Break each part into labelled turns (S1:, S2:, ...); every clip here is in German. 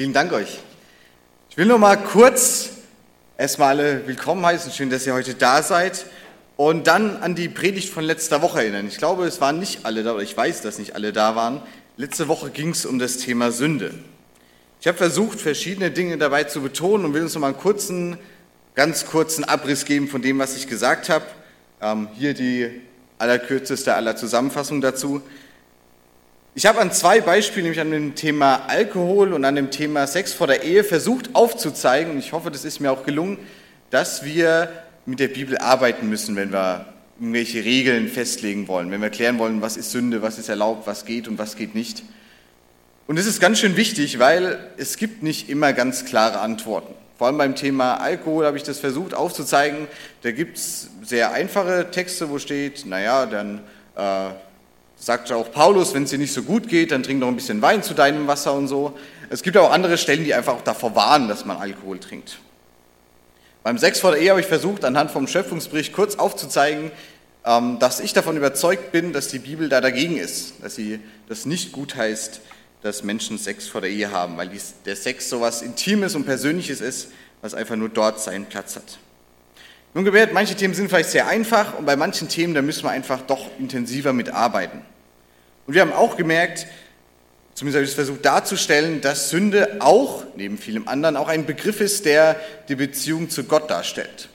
S1: Vielen Dank euch. Ich will nur mal kurz erstmal alle willkommen heißen. Schön, dass ihr heute da seid. Und dann an die Predigt von letzter Woche erinnern. Ich glaube, es waren nicht alle da, oder ich weiß, dass nicht alle da waren. Letzte Woche ging es um das Thema Sünde. Ich habe versucht, verschiedene Dinge dabei zu betonen und will uns noch mal einen kurzen, ganz kurzen Abriss geben von dem, was ich gesagt habe. Ähm, hier die allerkürzeste aller Zusammenfassung dazu. Ich habe an zwei Beispielen, nämlich an dem Thema Alkohol und an dem Thema Sex vor der Ehe, versucht aufzuzeigen, und ich hoffe, das ist mir auch gelungen, dass wir mit der Bibel arbeiten müssen, wenn wir irgendwelche Regeln festlegen wollen, wenn wir klären wollen, was ist Sünde, was ist erlaubt, was geht und was geht nicht. Und es ist ganz schön wichtig, weil es gibt nicht immer ganz klare Antworten. Vor allem beim Thema Alkohol habe ich das versucht aufzuzeigen. Da gibt es sehr einfache Texte, wo steht, naja, dann äh, sagt auch Paulus, wenn es dir nicht so gut geht, dann trink doch ein bisschen Wein zu deinem Wasser und so. Es gibt auch andere Stellen, die einfach auch davor warnen, dass man Alkohol trinkt. Beim Sex vor der Ehe habe ich versucht, anhand vom Schöpfungsbericht kurz aufzuzeigen, ähm, dass ich davon überzeugt bin, dass die Bibel da dagegen ist, dass sie das nicht gut heißt, dass Menschen Sex vor der Ehe haben, weil der Sex so was Intimes und Persönliches ist, was einfach nur dort seinen Platz hat. Nun gewährt, manche Themen sind vielleicht sehr einfach und bei manchen Themen, da müssen wir einfach doch intensiver mitarbeiten. Und wir haben auch gemerkt, zumindest habe ich es versucht darzustellen, dass Sünde auch, neben vielem anderen, auch ein Begriff ist, der die Beziehung zu Gott darstellt.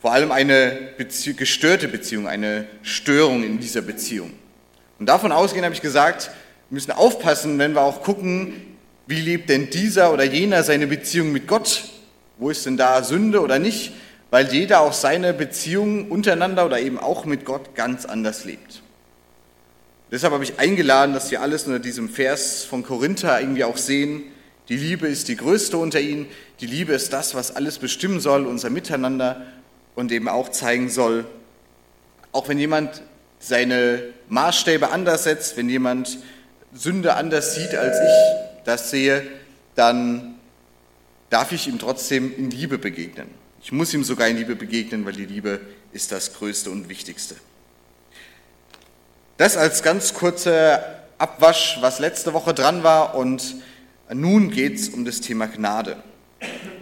S1: Vor allem eine Bezie gestörte Beziehung, eine Störung in dieser Beziehung. Und davon ausgehend habe ich gesagt, wir müssen aufpassen, wenn wir auch gucken, wie lebt denn dieser oder jener seine Beziehung mit Gott? Wo ist denn da Sünde oder nicht? weil jeder auch seine Beziehungen untereinander oder eben auch mit Gott ganz anders lebt. Deshalb habe ich eingeladen, dass wir alles unter diesem Vers von Korinther irgendwie auch sehen. Die Liebe ist die größte unter ihnen. Die Liebe ist das, was alles bestimmen soll, unser Miteinander und eben auch zeigen soll, auch wenn jemand seine Maßstäbe anders setzt, wenn jemand Sünde anders sieht, als ich das sehe, dann darf ich ihm trotzdem in Liebe begegnen. Ich muss ihm sogar in Liebe begegnen, weil die Liebe ist das Größte und Wichtigste. Das als ganz kurzer Abwasch, was letzte Woche dran war. Und nun geht es um das Thema Gnade,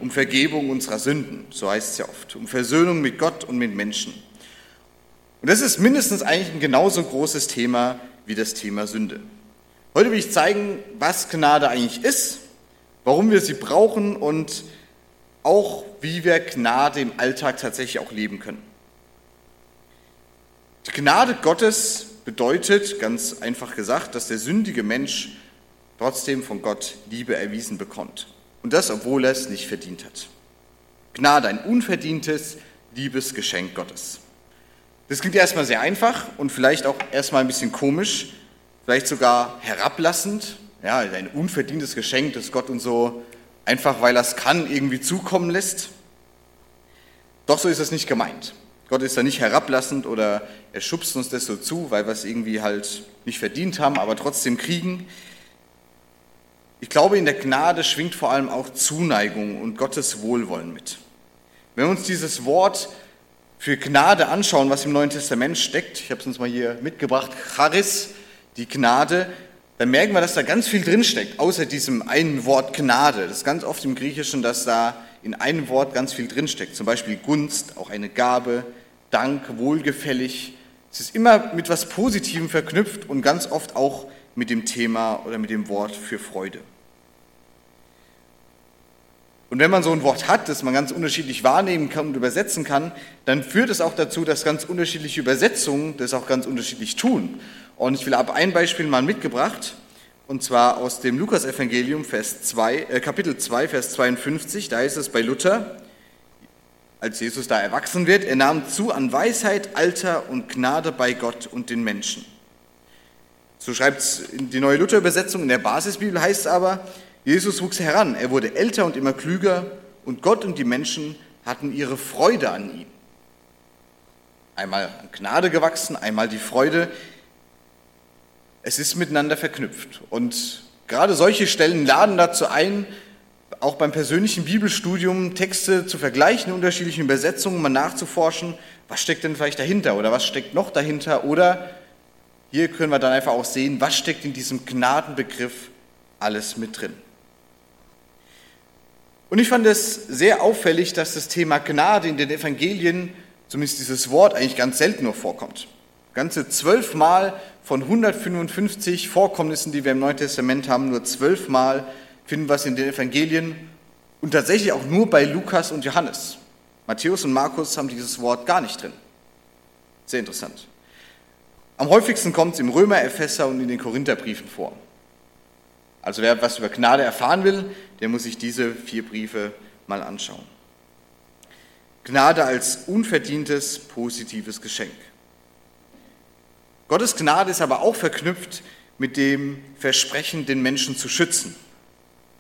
S1: um Vergebung unserer Sünden, so heißt es ja oft, um Versöhnung mit Gott und mit Menschen. Und das ist mindestens eigentlich ein genauso großes Thema wie das Thema Sünde. Heute will ich zeigen, was Gnade eigentlich ist, warum wir sie brauchen und auch wie wir Gnade im Alltag tatsächlich auch leben können. Die Gnade Gottes bedeutet, ganz einfach gesagt, dass der sündige Mensch trotzdem von Gott Liebe erwiesen bekommt. Und das, obwohl er es nicht verdient hat. Gnade, ein unverdientes Liebesgeschenk Gottes. Das klingt erstmal sehr einfach und vielleicht auch erstmal ein bisschen komisch, vielleicht sogar herablassend. Ja, ein unverdientes Geschenk, das Gott uns so einfach weil er es kann, irgendwie zukommen lässt. Doch so ist es nicht gemeint. Gott ist da nicht herablassend oder er schubst uns das so zu, weil wir es irgendwie halt nicht verdient haben, aber trotzdem kriegen. Ich glaube, in der Gnade schwingt vor allem auch Zuneigung und Gottes Wohlwollen mit. Wenn wir uns dieses Wort für Gnade anschauen, was im Neuen Testament steckt, ich habe es uns mal hier mitgebracht, Charis, die Gnade, dann merken wir, dass da ganz viel drinsteckt, außer diesem einen Wort Gnade. Das ist ganz oft im Griechischen, dass da in einem Wort ganz viel drinsteckt. Zum Beispiel Gunst, auch eine Gabe, Dank, wohlgefällig. Es ist immer mit was Positivem verknüpft und ganz oft auch mit dem Thema oder mit dem Wort für Freude. Und wenn man so ein Wort hat, das man ganz unterschiedlich wahrnehmen kann und übersetzen kann, dann führt es auch dazu, dass ganz unterschiedliche Übersetzungen das auch ganz unterschiedlich tun. Und ich will ab ein Beispiel mal mitgebracht, und zwar aus dem Lukasevangelium, Vers 2, äh, Kapitel 2, Vers 52. Da heißt es bei Luther, als Jesus da erwachsen wird, er nahm zu an Weisheit, Alter und Gnade bei Gott und den Menschen. So schreibt es die neue Luther-Übersetzung. In der Basisbibel heißt es aber, Jesus wuchs heran, er wurde älter und immer klüger und Gott und die Menschen hatten ihre Freude an ihm. Einmal an Gnade gewachsen, einmal die Freude, es ist miteinander verknüpft. Und gerade solche Stellen laden dazu ein, auch beim persönlichen Bibelstudium Texte zu vergleichen, unterschiedliche Übersetzungen mal nachzuforschen, was steckt denn vielleicht dahinter oder was steckt noch dahinter oder hier können wir dann einfach auch sehen, was steckt in diesem Gnadenbegriff alles mit drin. Und ich fand es sehr auffällig, dass das Thema Gnade in den Evangelien, zumindest dieses Wort, eigentlich ganz selten nur vorkommt. Ganze zwölfmal von 155 Vorkommnissen, die wir im Neuen Testament haben, nur zwölfmal finden wir es in den Evangelien und tatsächlich auch nur bei Lukas und Johannes. Matthäus und Markus haben dieses Wort gar nicht drin. Sehr interessant. Am häufigsten kommt es im Römer, Epheser und in den Korintherbriefen vor. Also wer was über Gnade erfahren will, der muss sich diese vier Briefe mal anschauen. Gnade als unverdientes, positives Geschenk. Gottes Gnade ist aber auch verknüpft mit dem Versprechen, den Menschen zu schützen.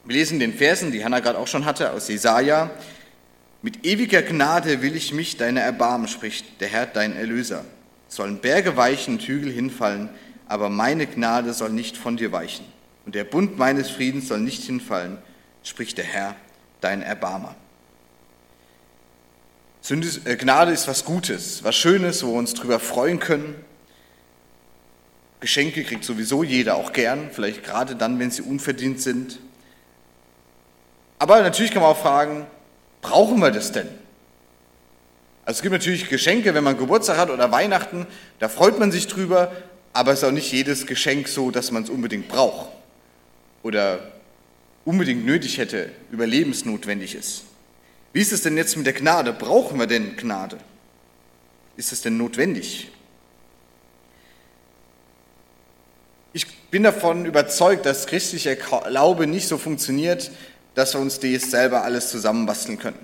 S1: Wir lesen den Versen, die Hannah gerade auch schon hatte, aus Jesaja. Mit ewiger Gnade will ich mich deiner erbarmen, spricht der Herr, dein Erlöser. Sollen Berge weichen und Hügel hinfallen, aber meine Gnade soll nicht von dir weichen. Und der Bund meines Friedens soll nicht hinfallen, spricht der Herr, dein Erbarmer. Äh, Gnade ist was Gutes, was Schönes, wo wir uns drüber freuen können. Geschenke kriegt sowieso jeder auch gern, vielleicht gerade dann, wenn sie unverdient sind. Aber natürlich kann man auch fragen, brauchen wir das denn? Also es gibt natürlich Geschenke, wenn man Geburtstag hat oder Weihnachten, da freut man sich drüber, aber es ist auch nicht jedes Geschenk so, dass man es unbedingt braucht oder unbedingt nötig hätte, überlebensnotwendig ist. Wie ist es denn jetzt mit der Gnade? Brauchen wir denn Gnade? Ist es denn notwendig? Ich bin davon überzeugt, dass christlicher Glaube nicht so funktioniert, dass wir uns das selber alles zusammenbasteln können.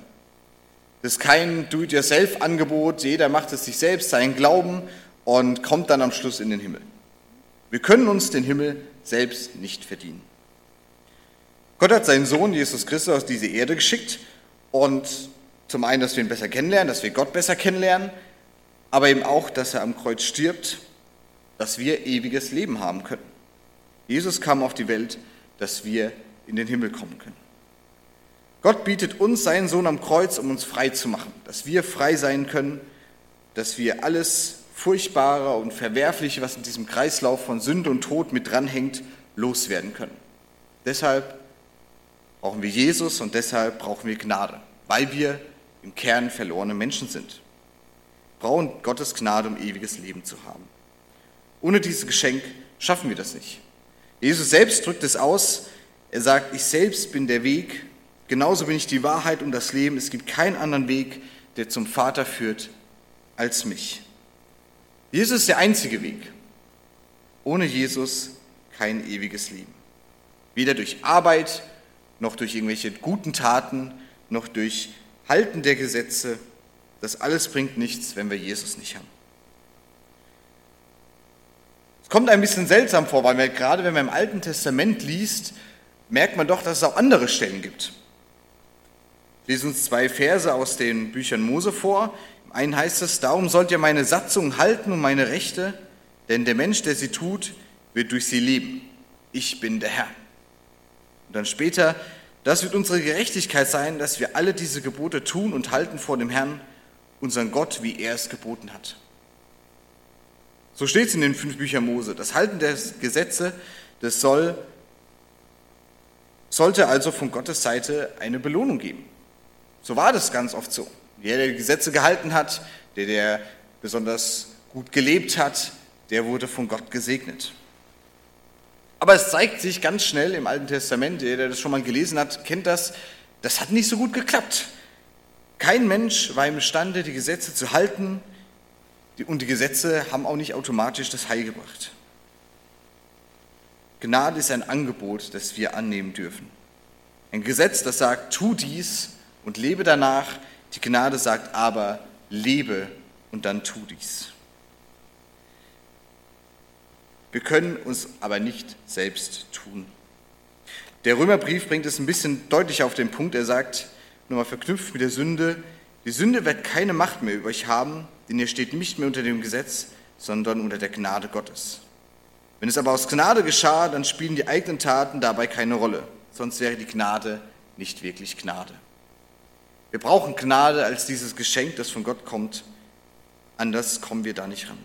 S1: Das ist kein Do-it-yourself-Angebot, jeder macht es sich selbst, seinen Glauben und kommt dann am Schluss in den Himmel. Wir können uns den Himmel selbst nicht verdienen. Gott hat seinen Sohn Jesus Christus aus diese Erde geschickt und zum einen, dass wir ihn besser kennenlernen, dass wir Gott besser kennenlernen, aber eben auch, dass er am Kreuz stirbt dass wir ewiges Leben haben können. Jesus kam auf die Welt, dass wir in den Himmel kommen können. Gott bietet uns seinen Sohn am Kreuz, um uns frei zu machen, dass wir frei sein können, dass wir alles Furchtbare und Verwerfliche, was in diesem Kreislauf von Sünde und Tod mit dranhängt, loswerden können. Deshalb brauchen wir Jesus und deshalb brauchen wir Gnade, weil wir im Kern verlorene Menschen sind. Wir brauchen Gottes Gnade, um ewiges Leben zu haben. Ohne dieses Geschenk schaffen wir das nicht. Jesus selbst drückt es aus. Er sagt, ich selbst bin der Weg, genauso bin ich die Wahrheit und das Leben. Es gibt keinen anderen Weg, der zum Vater führt, als mich. Jesus ist der einzige Weg. Ohne Jesus kein ewiges Leben. Weder durch Arbeit, noch durch irgendwelche guten Taten, noch durch Halten der Gesetze. Das alles bringt nichts, wenn wir Jesus nicht haben. Es kommt ein bisschen seltsam vor, weil wir, gerade wenn man im Alten Testament liest, merkt man doch, dass es auch andere Stellen gibt. Wir lesen uns zwei Verse aus den Büchern Mose vor. Im einen heißt es, darum sollt ihr meine Satzung halten und meine Rechte, denn der Mensch, der sie tut, wird durch sie leben. Ich bin der Herr. Und dann später, das wird unsere Gerechtigkeit sein, dass wir alle diese Gebote tun und halten vor dem Herrn, unseren Gott, wie er es geboten hat. So steht es in den fünf Büchern Mose. Das Halten der Gesetze, das soll, sollte also von Gottes Seite eine Belohnung geben. So war das ganz oft so. Der, der die Gesetze gehalten hat, der, der besonders gut gelebt hat, der wurde von Gott gesegnet. Aber es zeigt sich ganz schnell im Alten Testament, der, der das schon mal gelesen hat, kennt das, das hat nicht so gut geklappt. Kein Mensch war imstande, die Gesetze zu halten, und die Gesetze haben auch nicht automatisch das Heil gebracht. Gnade ist ein Angebot, das wir annehmen dürfen. Ein Gesetz, das sagt, tu dies und lebe danach. Die Gnade sagt aber, lebe und dann tu dies. Wir können uns aber nicht selbst tun. Der Römerbrief bringt es ein bisschen deutlicher auf den Punkt. Er sagt, nochmal verknüpft mit der Sünde, die Sünde wird keine Macht mehr über euch haben, denn ihr steht nicht mehr unter dem Gesetz, sondern unter der Gnade Gottes. Wenn es aber aus Gnade geschah, dann spielen die eigenen Taten dabei keine Rolle, sonst wäre die Gnade nicht wirklich Gnade. Wir brauchen Gnade als dieses Geschenk, das von Gott kommt, anders kommen wir da nicht ran.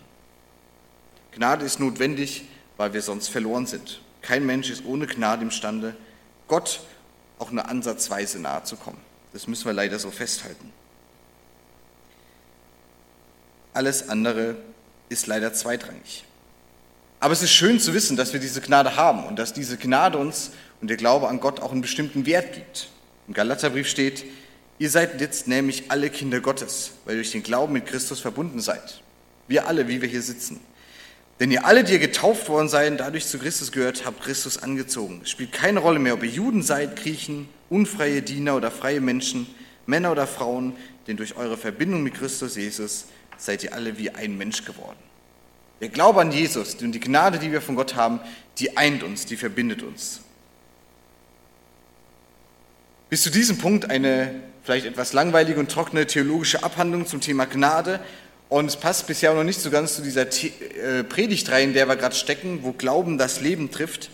S1: Gnade ist notwendig, weil wir sonst verloren sind. Kein Mensch ist ohne Gnade imstande, Gott auch nur ansatzweise nahe zu kommen. Das müssen wir leider so festhalten. Alles andere ist leider zweitrangig. Aber es ist schön zu wissen, dass wir diese Gnade haben und dass diese Gnade uns und der Glaube an Gott auch einen bestimmten Wert gibt. Im Galaterbrief steht, ihr seid jetzt nämlich alle Kinder Gottes, weil ihr durch den Glauben mit Christus verbunden seid. Wir alle, wie wir hier sitzen. Denn ihr alle, die ihr getauft worden seid und dadurch zu Christus gehört, habt Christus angezogen. Es spielt keine Rolle mehr, ob ihr Juden seid, Griechen, unfreie Diener oder freie Menschen, Männer oder Frauen, denn durch eure Verbindung mit Christus Jesus seid ihr alle wie ein Mensch geworden. Der Glaube an Jesus und die Gnade, die wir von Gott haben, die eint uns, die verbindet uns. Bis zu diesem Punkt eine vielleicht etwas langweilige und trockene theologische Abhandlung zum Thema Gnade. Und es passt bisher auch noch nicht so ganz zu dieser äh, Predigtreihe, in der wir gerade stecken, wo Glauben das Leben trifft.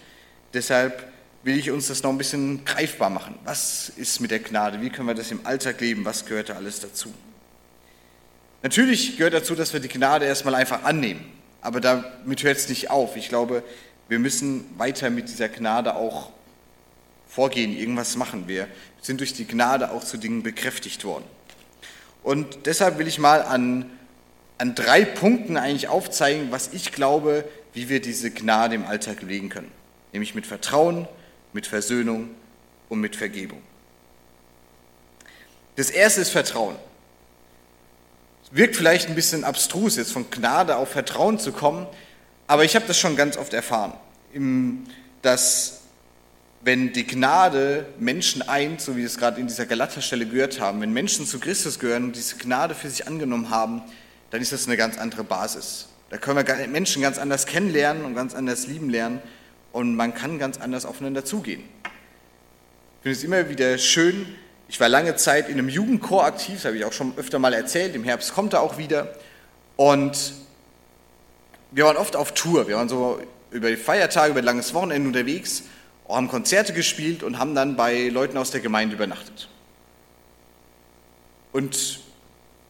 S1: Deshalb will ich uns das noch ein bisschen greifbar machen. Was ist mit der Gnade? Wie können wir das im Alltag leben? Was gehört da alles dazu? Natürlich gehört dazu, dass wir die Gnade erstmal einfach annehmen. Aber damit hört es nicht auf. Ich glaube, wir müssen weiter mit dieser Gnade auch vorgehen, irgendwas machen. Wir sind durch die Gnade auch zu Dingen bekräftigt worden. Und deshalb will ich mal an, an drei Punkten eigentlich aufzeigen, was ich glaube, wie wir diese Gnade im Alltag legen können. Nämlich mit Vertrauen, mit Versöhnung und mit Vergebung. Das erste ist Vertrauen. Wirkt vielleicht ein bisschen abstrus, jetzt von Gnade auf Vertrauen zu kommen, aber ich habe das schon ganz oft erfahren, dass wenn die Gnade Menschen eint, so wie wir es gerade in dieser Galaterstelle gehört haben, wenn Menschen zu Christus gehören und diese Gnade für sich angenommen haben, dann ist das eine ganz andere Basis. Da können wir Menschen ganz anders kennenlernen und ganz anders lieben lernen und man kann ganz anders aufeinander zugehen. Ich finde es immer wieder schön, ich war lange Zeit in einem Jugendchor aktiv, das habe ich auch schon öfter mal erzählt, im Herbst kommt er auch wieder. Und wir waren oft auf Tour, wir waren so über die Feiertage, über ein langes Wochenende unterwegs, haben Konzerte gespielt und haben dann bei Leuten aus der Gemeinde übernachtet. Und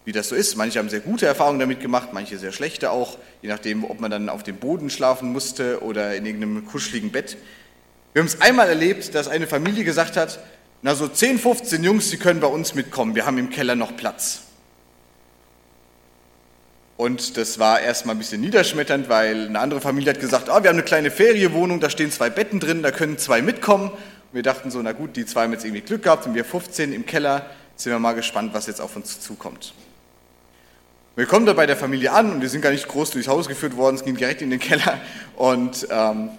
S1: wie das so ist, manche haben sehr gute Erfahrungen damit gemacht, manche sehr schlechte auch, je nachdem, ob man dann auf dem Boden schlafen musste oder in irgendeinem kuscheligen Bett. Wir haben es einmal erlebt, dass eine Familie gesagt hat, na, so 10, 15 Jungs, die können bei uns mitkommen. Wir haben im Keller noch Platz. Und das war erstmal ein bisschen niederschmetternd, weil eine andere Familie hat gesagt, oh, wir haben eine kleine Ferienwohnung, da stehen zwei Betten drin, da können zwei mitkommen. Und wir dachten so, na gut, die zwei haben jetzt irgendwie Glück gehabt und wir 15 im Keller, sind wir mal gespannt, was jetzt auf uns zukommt. Wir kommen da bei der Familie an und wir sind gar nicht groß durchs Haus geführt worden, es ging direkt in den Keller. Und ähm,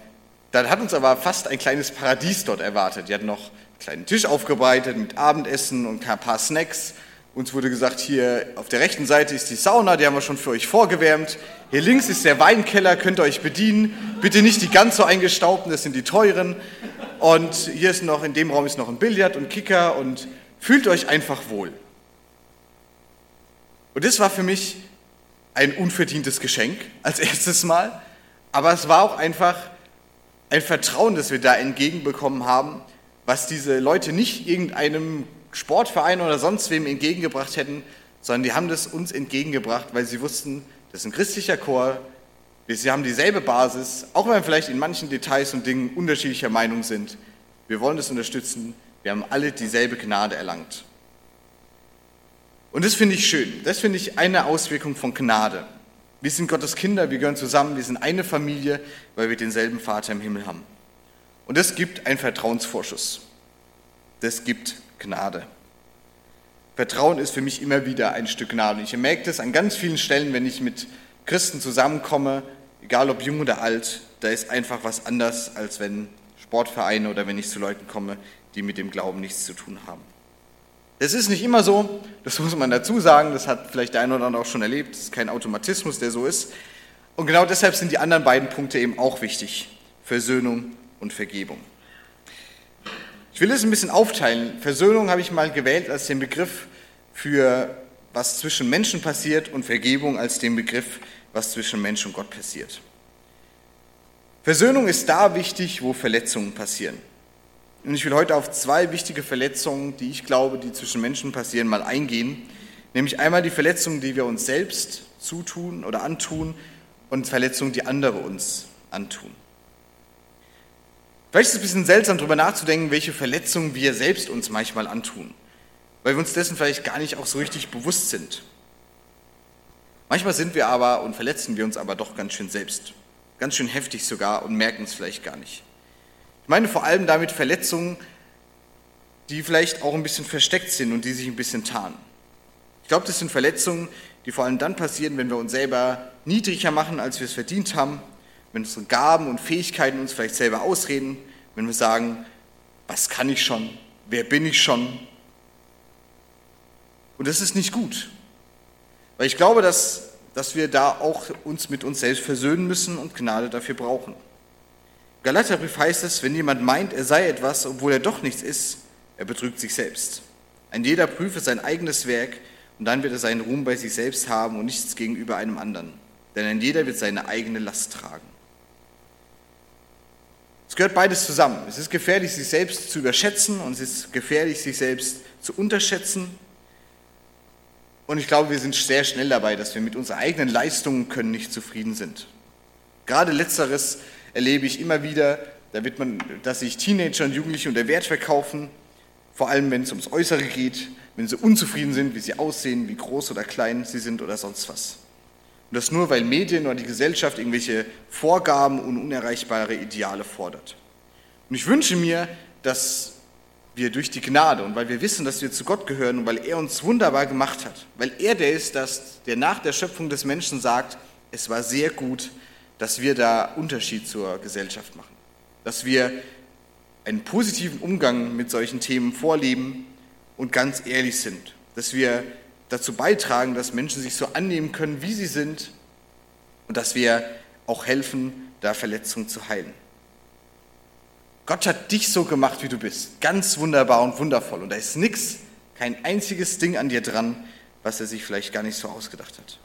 S1: dann hat uns aber fast ein kleines Paradies dort erwartet. Die hatten noch kleinen Tisch aufgebreitet mit Abendessen und ein paar Snacks. Uns wurde gesagt, hier auf der rechten Seite ist die Sauna, die haben wir schon für euch vorgewärmt. Hier links ist der Weinkeller, könnt ihr euch bedienen. Bitte nicht die ganz so eingestaubten, das sind die teuren. Und hier ist noch, in dem Raum ist noch ein Billard und Kicker und fühlt euch einfach wohl. Und das war für mich ein unverdientes Geschenk als erstes Mal. Aber es war auch einfach ein Vertrauen, das wir da entgegenbekommen haben, was diese Leute nicht irgendeinem Sportverein oder sonst wem entgegengebracht hätten, sondern die haben das uns entgegengebracht, weil sie wussten, das ist ein christlicher Chor, wir haben dieselbe Basis, auch wenn wir vielleicht in manchen Details und Dingen unterschiedlicher Meinung sind. Wir wollen das unterstützen, wir haben alle dieselbe Gnade erlangt. Und das finde ich schön, das finde ich eine Auswirkung von Gnade. Wir sind Gottes Kinder, wir gehören zusammen, wir sind eine Familie, weil wir denselben Vater im Himmel haben. Und das gibt einen Vertrauensvorschuss. Das gibt Gnade. Vertrauen ist für mich immer wieder ein Stück Gnade. Ich merke das an ganz vielen Stellen, wenn ich mit Christen zusammenkomme, egal ob jung oder alt, da ist einfach was anders, als wenn Sportvereine oder wenn ich zu Leuten komme, die mit dem Glauben nichts zu tun haben. Das ist nicht immer so, das muss man dazu sagen, das hat vielleicht der eine oder andere auch schon erlebt, das ist kein Automatismus, der so ist. Und genau deshalb sind die anderen beiden Punkte eben auch wichtig. Versöhnung und Vergebung. Ich will es ein bisschen aufteilen. Versöhnung habe ich mal gewählt als den Begriff für was zwischen Menschen passiert und Vergebung als den Begriff, was zwischen Mensch und Gott passiert. Versöhnung ist da wichtig, wo Verletzungen passieren. Und ich will heute auf zwei wichtige Verletzungen, die ich glaube, die zwischen Menschen passieren, mal eingehen. Nämlich einmal die Verletzungen, die wir uns selbst zutun oder antun und Verletzungen, die andere uns antun. Vielleicht ist es ein bisschen seltsam, darüber nachzudenken, welche Verletzungen wir selbst uns manchmal antun, weil wir uns dessen vielleicht gar nicht auch so richtig bewusst sind. Manchmal sind wir aber und verletzen wir uns aber doch ganz schön selbst, ganz schön heftig sogar und merken es vielleicht gar nicht. Ich meine vor allem damit Verletzungen, die vielleicht auch ein bisschen versteckt sind und die sich ein bisschen tarnen. Ich glaube, das sind Verletzungen, die vor allem dann passieren, wenn wir uns selber niedriger machen, als wir es verdient haben, wenn unsere Gaben und Fähigkeiten uns vielleicht selber ausreden, wenn wir sagen, was kann ich schon, wer bin ich schon. Und das ist nicht gut, weil ich glaube, dass, dass wir da auch uns mit uns selbst versöhnen müssen und Gnade dafür brauchen. Galaterbrief heißt es, wenn jemand meint, er sei etwas, obwohl er doch nichts ist, er betrügt sich selbst. Ein jeder prüfe sein eigenes Werk und dann wird er seinen Ruhm bei sich selbst haben und nichts gegenüber einem anderen. Denn ein jeder wird seine eigene Last tragen. Gehört beides zusammen. Es ist gefährlich, sich selbst zu überschätzen und es ist gefährlich, sich selbst zu unterschätzen. Und ich glaube, wir sind sehr schnell dabei, dass wir mit unseren eigenen Leistungen können nicht zufrieden sind. Gerade letzteres erlebe ich immer wieder, da wird man, dass sich Teenager und Jugendliche unter Wert verkaufen, vor allem wenn es ums Äußere geht, wenn sie unzufrieden sind, wie sie aussehen, wie groß oder klein sie sind oder sonst was. Und das nur, weil Medien oder die Gesellschaft irgendwelche Vorgaben und unerreichbare Ideale fordert. Und ich wünsche mir, dass wir durch die Gnade und weil wir wissen, dass wir zu Gott gehören und weil er uns wunderbar gemacht hat, weil er der ist, dass der nach der Schöpfung des Menschen sagt, es war sehr gut, dass wir da Unterschied zur Gesellschaft machen, dass wir einen positiven Umgang mit solchen Themen vorleben und ganz ehrlich sind, dass wir dazu beitragen, dass Menschen sich so annehmen können, wie sie sind und dass wir auch helfen, da Verletzungen zu heilen. Gott hat dich so gemacht, wie du bist, ganz wunderbar und wundervoll und da ist nichts, kein einziges Ding an dir dran, was er sich vielleicht gar nicht so ausgedacht hat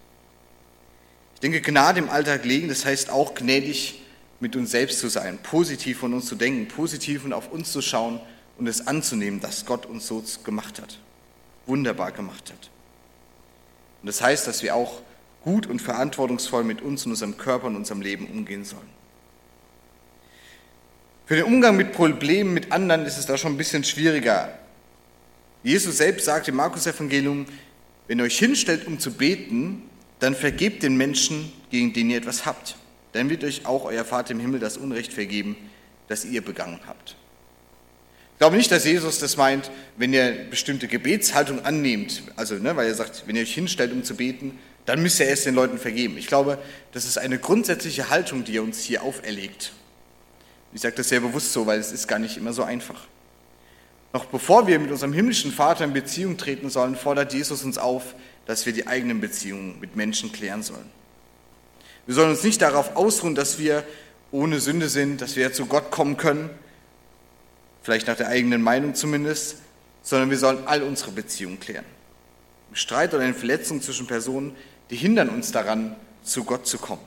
S1: denke, Gnade im Alltag legen, das heißt auch gnädig mit uns selbst zu sein, positiv von uns zu denken, positiv und auf uns zu schauen und es anzunehmen, dass Gott uns so gemacht hat, wunderbar gemacht hat. Und das heißt, dass wir auch gut und verantwortungsvoll mit uns und unserem Körper und unserem Leben umgehen sollen. Für den Umgang mit Problemen mit anderen ist es da schon ein bisschen schwieriger. Jesus selbst sagt im Markus-Evangelium, wenn ihr euch hinstellt, um zu beten, dann vergebt den Menschen, gegen den ihr etwas habt. Dann wird euch auch euer Vater im Himmel das Unrecht vergeben, das ihr begangen habt. Ich glaube nicht, dass Jesus das meint, wenn ihr bestimmte Gebetshaltung annehmt, also ne, weil er sagt, wenn ihr euch hinstellt, um zu beten, dann müsst ihr erst den Leuten vergeben. Ich glaube, das ist eine grundsätzliche Haltung, die er uns hier auferlegt. Ich sage das sehr bewusst so, weil es ist gar nicht immer so einfach. Noch bevor wir mit unserem himmlischen Vater in Beziehung treten sollen, fordert Jesus uns auf, dass wir die eigenen Beziehungen mit Menschen klären sollen. Wir sollen uns nicht darauf ausruhen, dass wir ohne Sünde sind, dass wir zu Gott kommen können, vielleicht nach der eigenen Meinung zumindest, sondern wir sollen all unsere Beziehungen klären. Streit oder eine Verletzung zwischen Personen, die hindern uns daran, zu Gott zu kommen.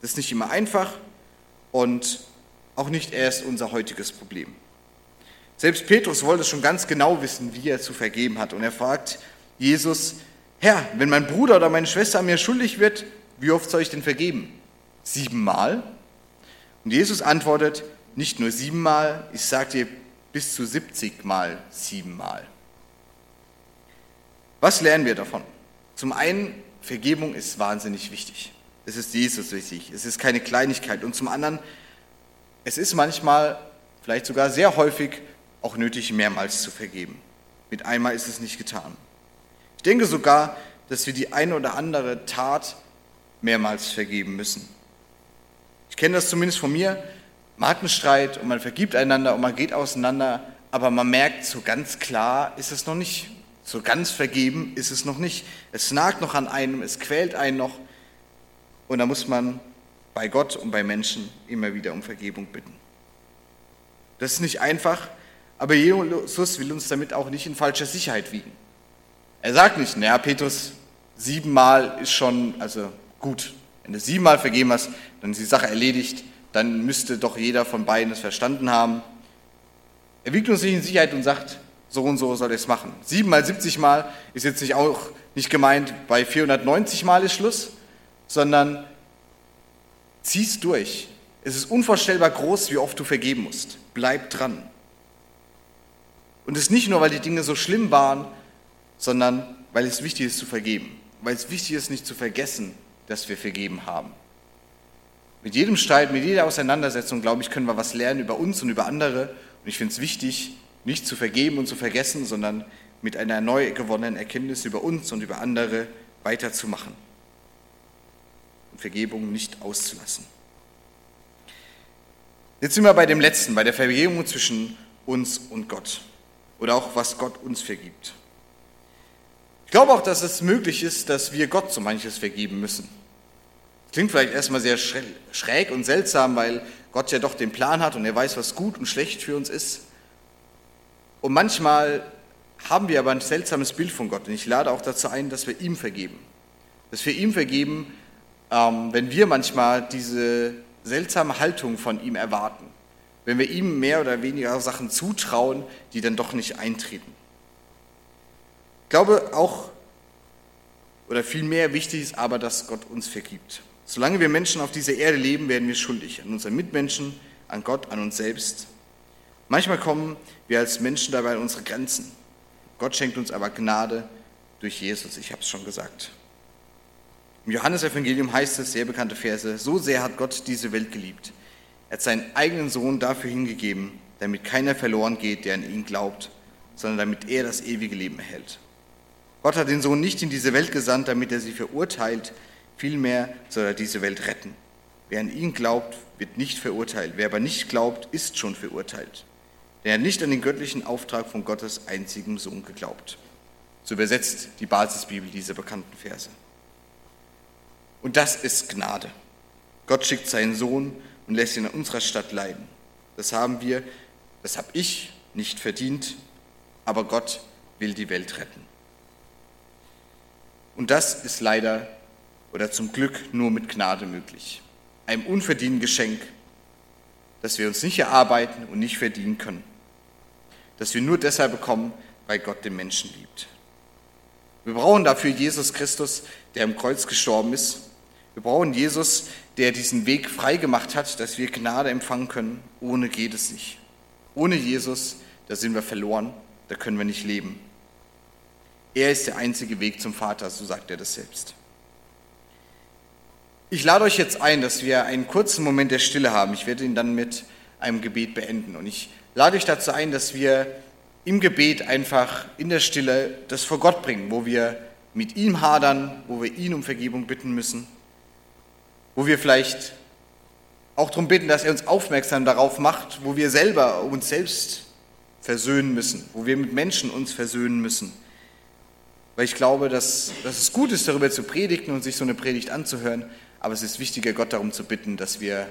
S1: Das ist nicht immer einfach und auch nicht erst unser heutiges Problem. Selbst Petrus wollte schon ganz genau wissen, wie er zu vergeben hat. Und er fragt Jesus, Herr, wenn mein Bruder oder meine Schwester mir schuldig wird, wie oft soll ich denn vergeben? Siebenmal? Und Jesus antwortet, nicht nur siebenmal, ich sage dir bis zu 70 Mal siebenmal. Was lernen wir davon? Zum einen, Vergebung ist wahnsinnig wichtig. Es ist Jesus wichtig. Es ist keine Kleinigkeit. Und zum anderen, es ist manchmal, vielleicht sogar sehr häufig, auch nötig, mehrmals zu vergeben. Mit einmal ist es nicht getan. Ich denke sogar, dass wir die eine oder andere Tat mehrmals vergeben müssen. Ich kenne das zumindest von mir. Man hat einen Streit und man vergibt einander und man geht auseinander, aber man merkt, so ganz klar ist es noch nicht. So ganz vergeben ist es noch nicht. Es nagt noch an einem, es quält einen noch. Und da muss man bei Gott und bei Menschen immer wieder um Vergebung bitten. Das ist nicht einfach, aber Jesus will uns damit auch nicht in falscher Sicherheit wiegen. Er sagt nicht, naja, Petrus, siebenmal ist schon, also gut, wenn du siebenmal vergeben hast, dann ist die Sache erledigt, dann müsste doch jeder von beiden es verstanden haben. Er wiegt uns nicht in Sicherheit und sagt, so und so soll er es machen. Siebenmal, siebzig Mal ist jetzt nicht auch nicht gemeint, bei 490 Mal ist Schluss, sondern zieh's durch. Es ist unvorstellbar groß, wie oft du vergeben musst. Bleib dran. Und es ist nicht nur, weil die Dinge so schlimm waren, sondern weil es wichtig ist zu vergeben. Weil es wichtig ist, nicht zu vergessen, dass wir vergeben haben. Mit jedem Streit, mit jeder Auseinandersetzung, glaube ich, können wir was lernen über uns und über andere. Und ich finde es wichtig, nicht zu vergeben und zu vergessen, sondern mit einer neu gewonnenen Erkenntnis über uns und über andere weiterzumachen. Und Vergebung nicht auszulassen. Jetzt sind wir bei dem letzten, bei der Vergebung zwischen uns und Gott. Oder auch, was Gott uns vergibt. Ich glaube auch, dass es möglich ist, dass wir Gott so manches vergeben müssen. Klingt vielleicht erstmal sehr schräg und seltsam, weil Gott ja doch den Plan hat und er weiß, was gut und schlecht für uns ist. Und manchmal haben wir aber ein seltsames Bild von Gott und ich lade auch dazu ein, dass wir ihm vergeben. Dass wir ihm vergeben, ähm, wenn wir manchmal diese seltsame Haltung von ihm erwarten. Wenn wir ihm mehr oder weniger Sachen zutrauen, die dann doch nicht eintreten. Ich glaube auch, oder vielmehr wichtig ist aber, dass Gott uns vergibt. Solange wir Menschen auf dieser Erde leben, werden wir schuldig an unseren Mitmenschen, an Gott, an uns selbst. Manchmal kommen wir als Menschen dabei an unsere Grenzen. Gott schenkt uns aber Gnade durch Jesus, ich habe es schon gesagt. Im Johannesevangelium heißt es, sehr bekannte Verse, so sehr hat Gott diese Welt geliebt. Er hat seinen eigenen Sohn dafür hingegeben, damit keiner verloren geht, der an ihn glaubt, sondern damit er das ewige Leben erhält. Gott hat den Sohn nicht in diese Welt gesandt, damit er sie verurteilt, vielmehr soll er diese Welt retten. Wer an ihn glaubt, wird nicht verurteilt. Wer aber nicht glaubt, ist schon verurteilt. Denn er hat nicht an den göttlichen Auftrag von Gottes einzigem Sohn geglaubt. So übersetzt die Basisbibel diese bekannten Verse. Und das ist Gnade. Gott schickt seinen Sohn und lässt ihn in unserer Stadt leiden. Das haben wir, das habe ich nicht verdient, aber Gott will die Welt retten. Und das ist leider oder zum Glück nur mit Gnade möglich. Einem unverdienten Geschenk, das wir uns nicht erarbeiten und nicht verdienen können. Das wir nur deshalb bekommen, weil Gott den Menschen liebt. Wir brauchen dafür Jesus Christus, der am Kreuz gestorben ist wir brauchen Jesus, der diesen Weg freigemacht hat, dass wir Gnade empfangen können. Ohne geht es nicht. Ohne Jesus, da sind wir verloren, da können wir nicht leben. Er ist der einzige Weg zum Vater, so sagt er das selbst. Ich lade euch jetzt ein, dass wir einen kurzen Moment der Stille haben. Ich werde ihn dann mit einem Gebet beenden. Und ich lade euch dazu ein, dass wir im Gebet einfach in der Stille das vor Gott bringen, wo wir mit ihm hadern, wo wir ihn um Vergebung bitten müssen wo wir vielleicht auch darum bitten, dass er uns aufmerksam darauf macht, wo wir selber uns selbst versöhnen müssen, wo wir mit Menschen uns versöhnen müssen. Weil ich glaube, dass, dass es gut ist, darüber zu predigen und sich so eine Predigt anzuhören, aber es ist wichtiger, Gott darum zu bitten, dass wir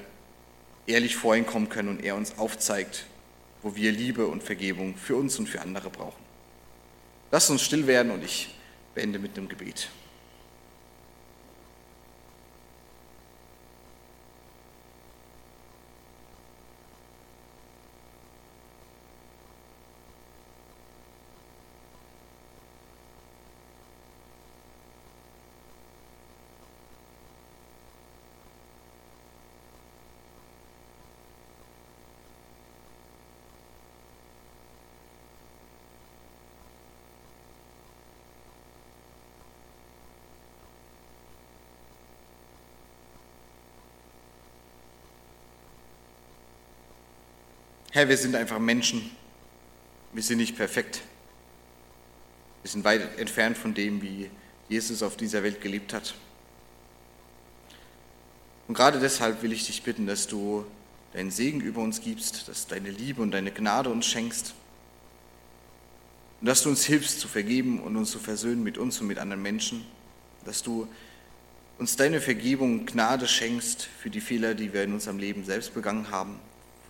S1: ehrlich vor ihn kommen können und er uns aufzeigt, wo wir Liebe und Vergebung für uns und für andere brauchen. Lasst uns still werden und ich beende mit einem Gebet. Herr, wir sind einfach Menschen. Wir sind nicht perfekt. Wir sind weit entfernt von dem, wie Jesus auf dieser Welt gelebt hat. Und gerade deshalb will ich dich bitten, dass du deinen Segen über uns gibst, dass deine Liebe und deine Gnade uns schenkst. Und dass du uns hilfst zu vergeben und uns zu versöhnen mit uns und mit anderen Menschen. Dass du uns deine Vergebung und Gnade schenkst für die Fehler, die wir in unserem Leben selbst begangen haben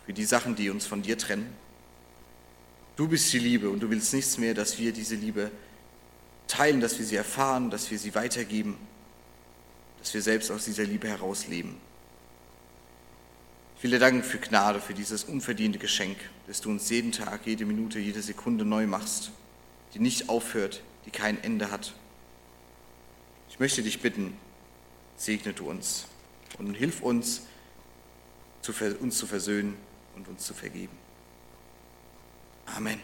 S1: für die Sachen, die uns von dir trennen. Du bist die Liebe und du willst nichts mehr, dass wir diese Liebe teilen, dass wir sie erfahren, dass wir sie weitergeben, dass wir selbst aus dieser Liebe herausleben. Dir danken für Gnade, für dieses unverdiente Geschenk, dass du uns jeden Tag, jede Minute, jede Sekunde neu machst, die nicht aufhört, die kein Ende hat. Ich möchte dich bitten, segne du uns und hilf uns, uns zu versöhnen und uns zu vergeben. Amen.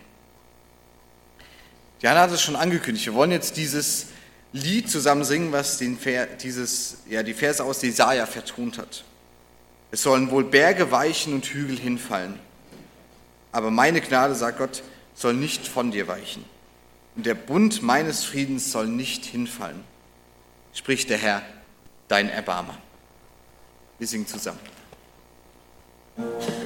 S1: Diana hat es schon angekündigt. Wir wollen jetzt dieses Lied zusammen singen, was den, dieses, ja, die Verse aus Jesaja vertont hat. Es sollen wohl Berge weichen und Hügel hinfallen. Aber meine Gnade, sagt Gott, soll nicht von dir weichen. Und der Bund meines Friedens soll nicht hinfallen, spricht der Herr, dein Erbarmer. Wir singen zusammen.